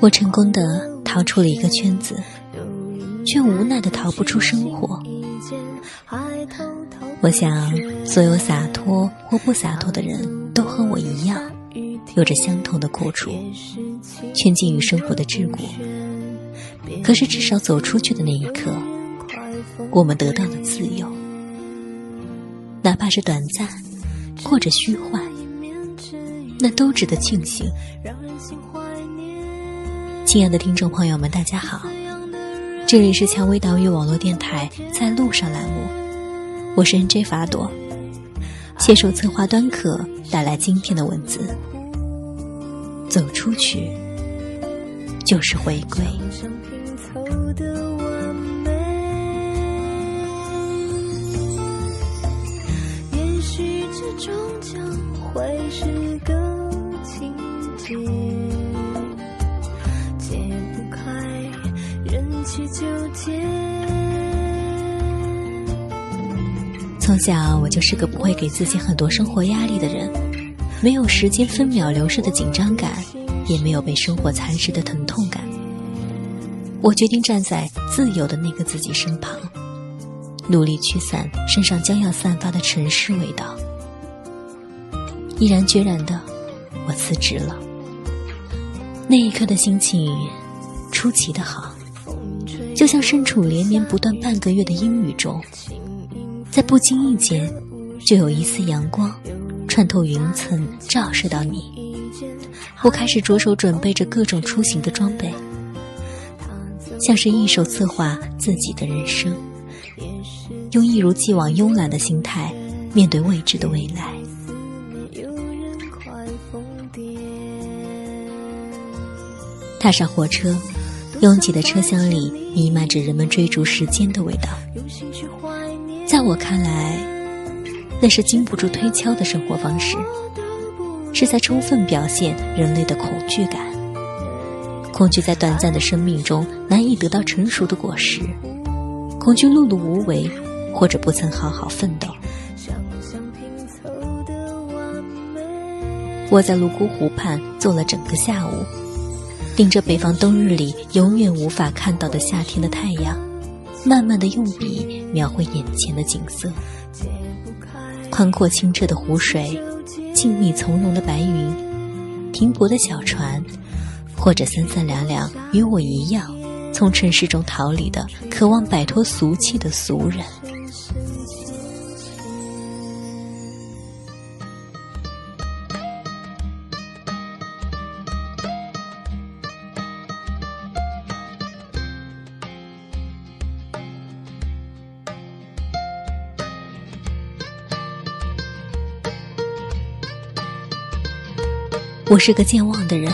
我成功的逃出了一个圈子，却无奈的逃不出生活。我想，所有洒脱或不洒脱的人都和我一样，有着相同的苦楚，圈禁于生活的桎梏。可是，至少走出去的那一刻，我们得到了自由，哪怕是短暂或者虚幻，那都值得庆幸。亲爱的听众朋友们，大家好，这里是蔷薇岛屿网络电台在路上栏目，我是 NJ 法朵，携手策划端可带来今天的文字。走出去，就是回归。也许这终将会是个解不开人去纠结。从小我就是个不会给自己很多生活压力的人，没有时间分秒流逝的紧张感，也没有被生活蚕食的疼痛感。我决定站在自由的那个自己身旁，努力驱散身上将要散发的尘世味道。毅然决然的，我辞职了。那一刻的心情，出奇的好。就像身处连绵不断半个月的阴雨中，在不经意间，就有一丝阳光穿透云层照射到你。我开始着手准备着各种出行的装备，像是一手策划自己的人生，用一如既往慵懒的心态面对未知的未来。踏上火车。拥挤的车厢里弥漫着人们追逐时间的味道，在我看来，那是经不住推敲的生活方式，是在充分表现人类的恐惧感，恐惧在短暂的生命中难以得到成熟的果实，恐惧碌碌无为，或者不曾好好奋斗。我在泸沽湖畔坐了整个下午。盯着北方冬日里永远无法看到的夏天的太阳，慢慢的用笔描绘眼前的景色。宽阔清澈的湖水，静谧从容的白云，停泊的小船，或者三三两两与我一样从尘世中逃离的、渴望摆脱俗气的俗人。我是个健忘的人，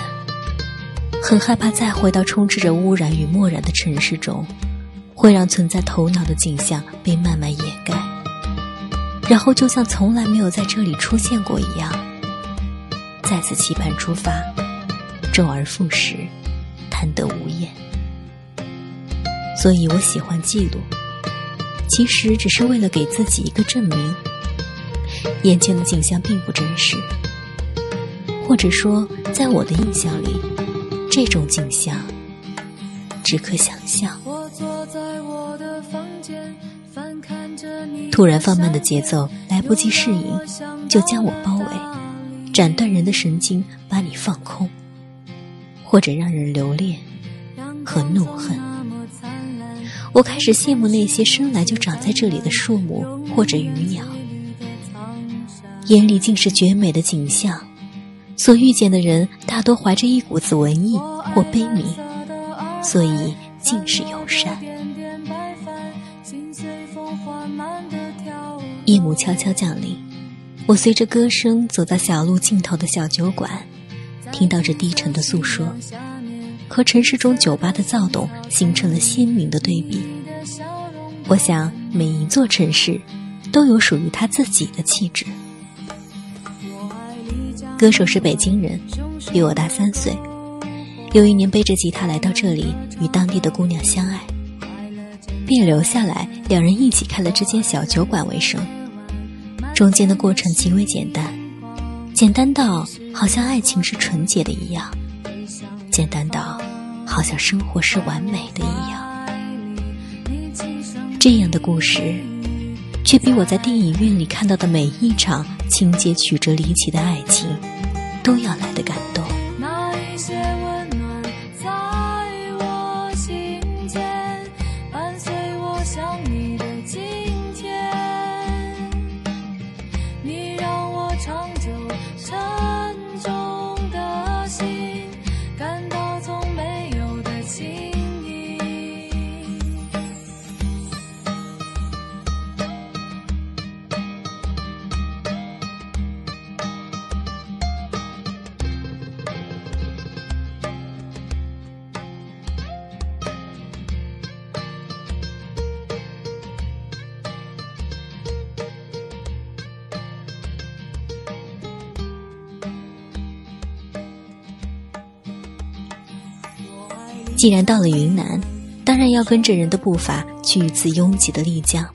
很害怕再回到充斥着污染与漠然的城市中，会让存在头脑的景象被慢慢掩盖，然后就像从来没有在这里出现过一样，再次期盼出发，周而复始，贪得无厌。所以我喜欢记录，其实只是为了给自己一个证明，眼前的景象并不真实。或者说，在我的印象里，这种景象只可想象。突然放慢的节奏，来不及适应，就将我包围，斩断人的神经，把你放空，或者让人留恋和怒恨。我开始羡慕那些生来就长在这里的树木或者鱼鸟，眼里尽是绝美的景象。所遇见的人大多怀着一股子文艺或悲悯，所以尽是友善。夜幕悄悄降临，我随着歌声走到小路尽头的小酒馆，听到这低沉的诉说，和城市中酒吧的躁动形成了鲜明的对比。我想，每一座城市都有属于他自己的气质。歌手是北京人，比我大三岁。有一年背着吉他来到这里，与当地的姑娘相爱，便留下来，两人一起开了这间小酒馆为生。中间的过程极为简单，简单到好像爱情是纯洁的一样，简单到好像生活是完美的一样。这样的故事，却比我在电影院里看到的每一场情节曲折离奇的爱情，都要来的感动。既然到了云南，当然要跟着人的步伐去一次拥挤的丽江，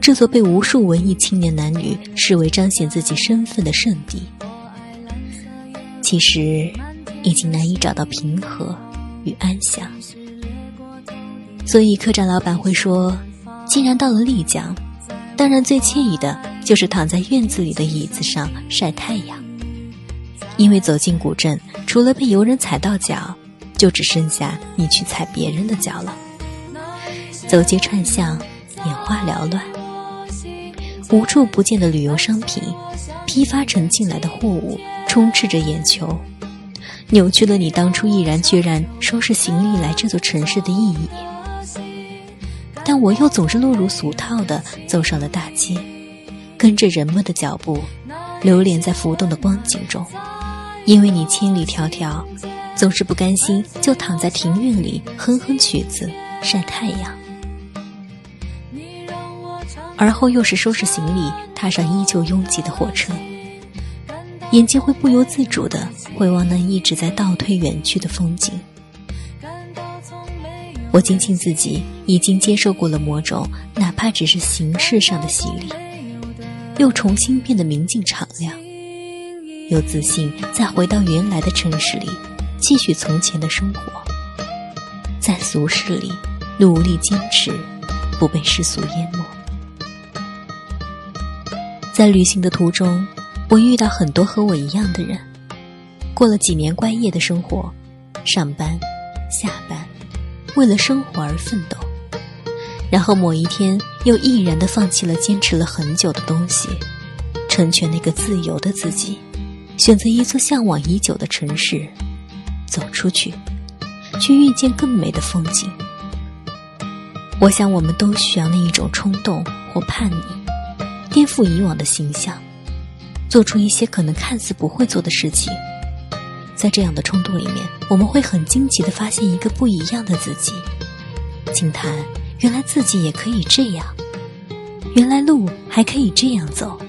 这座被无数文艺青年男女视为彰显自己身份的圣地。其实，已经难以找到平和与安详。所以客栈老板会说：“既然到了丽江，当然最惬意的就是躺在院子里的椅子上晒太阳，因为走进古镇，除了被游人踩到脚。”就只剩下你去踩别人的脚了。走街串巷，眼花缭乱，无处不见的旅游商品，批发成进来的货物，充斥着眼球，扭曲了你当初毅然决然收拾行李来这座城市的意义。但我又总是落入俗套的走上了大街，跟着人们的脚步，流连在浮动的光景中，因为你千里迢迢。总是不甘心，就躺在庭院里哼哼曲子，晒太阳。而后又是收拾行李，踏上依旧拥挤的火车，眼睛会不由自主地回望那一直在倒退远去的风景。我庆幸自己已经接受过了某种哪怕只是形式上的洗礼，又重新变得明净敞亮，有自信再回到原来的城市里。继续从前的生活，在俗世里努力坚持，不被世俗淹没。在旅行的途中，我遇到很多和我一样的人，过了几年乖业的生活，上班、下班，为了生活而奋斗，然后某一天又毅然的放弃了坚持了很久的东西，成全那个自由的自己，选择一座向往已久的城市。走出去，去遇见更美的风景。我想，我们都需要那一种冲动或叛逆，颠覆以往的形象，做出一些可能看似不会做的事情。在这样的冲动里面，我们会很惊奇的发现一个不一样的自己，惊叹原来自己也可以这样，原来路还可以这样走。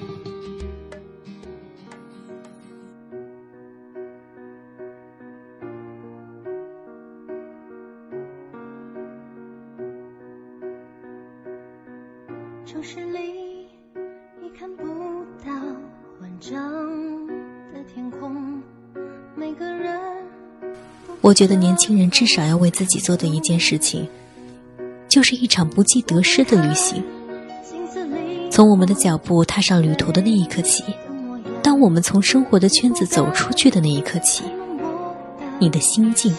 我觉得年轻人至少要为自己做的一件事情，就是一场不计得失的旅行。从我们的脚步踏上旅途的那一刻起，当我们从生活的圈子走出去的那一刻起，你的心境，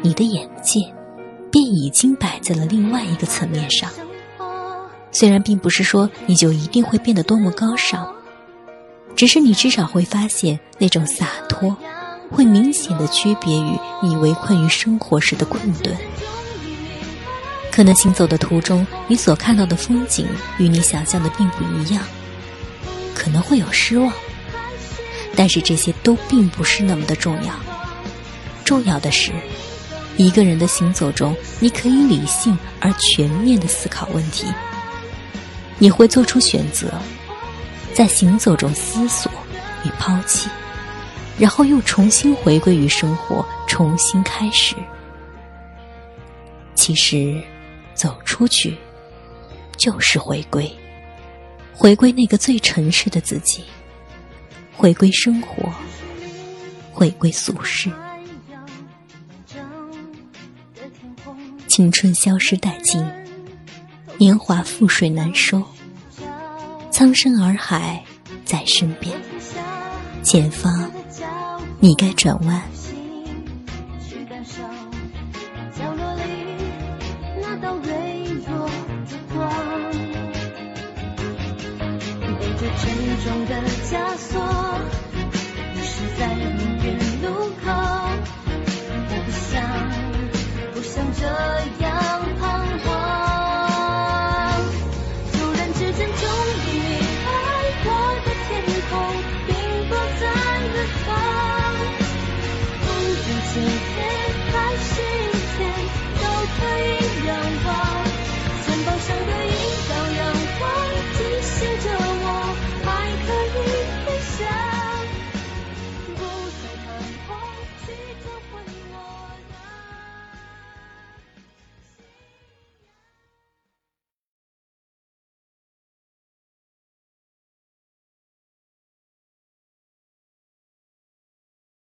你的眼界，便已经摆在了另外一个层面上。虽然并不是说你就一定会变得多么高尚，只是你至少会发现那种洒脱，会明显的区别于你围困于生活时的困顿。可能行走的途中，你所看到的风景与你想象的并不一样，可能会有失望，但是这些都并不是那么的重要。重要的是，一个人的行走中，你可以理性而全面的思考问题。你会做出选择，在行走中思索与抛弃，然后又重新回归于生活，重新开始。其实，走出去就是回归，回归那个最诚实的自己，回归生活，回归俗世。青春消失殆尽，年华覆水难收。苍生洱海在身边，前方，你该转弯。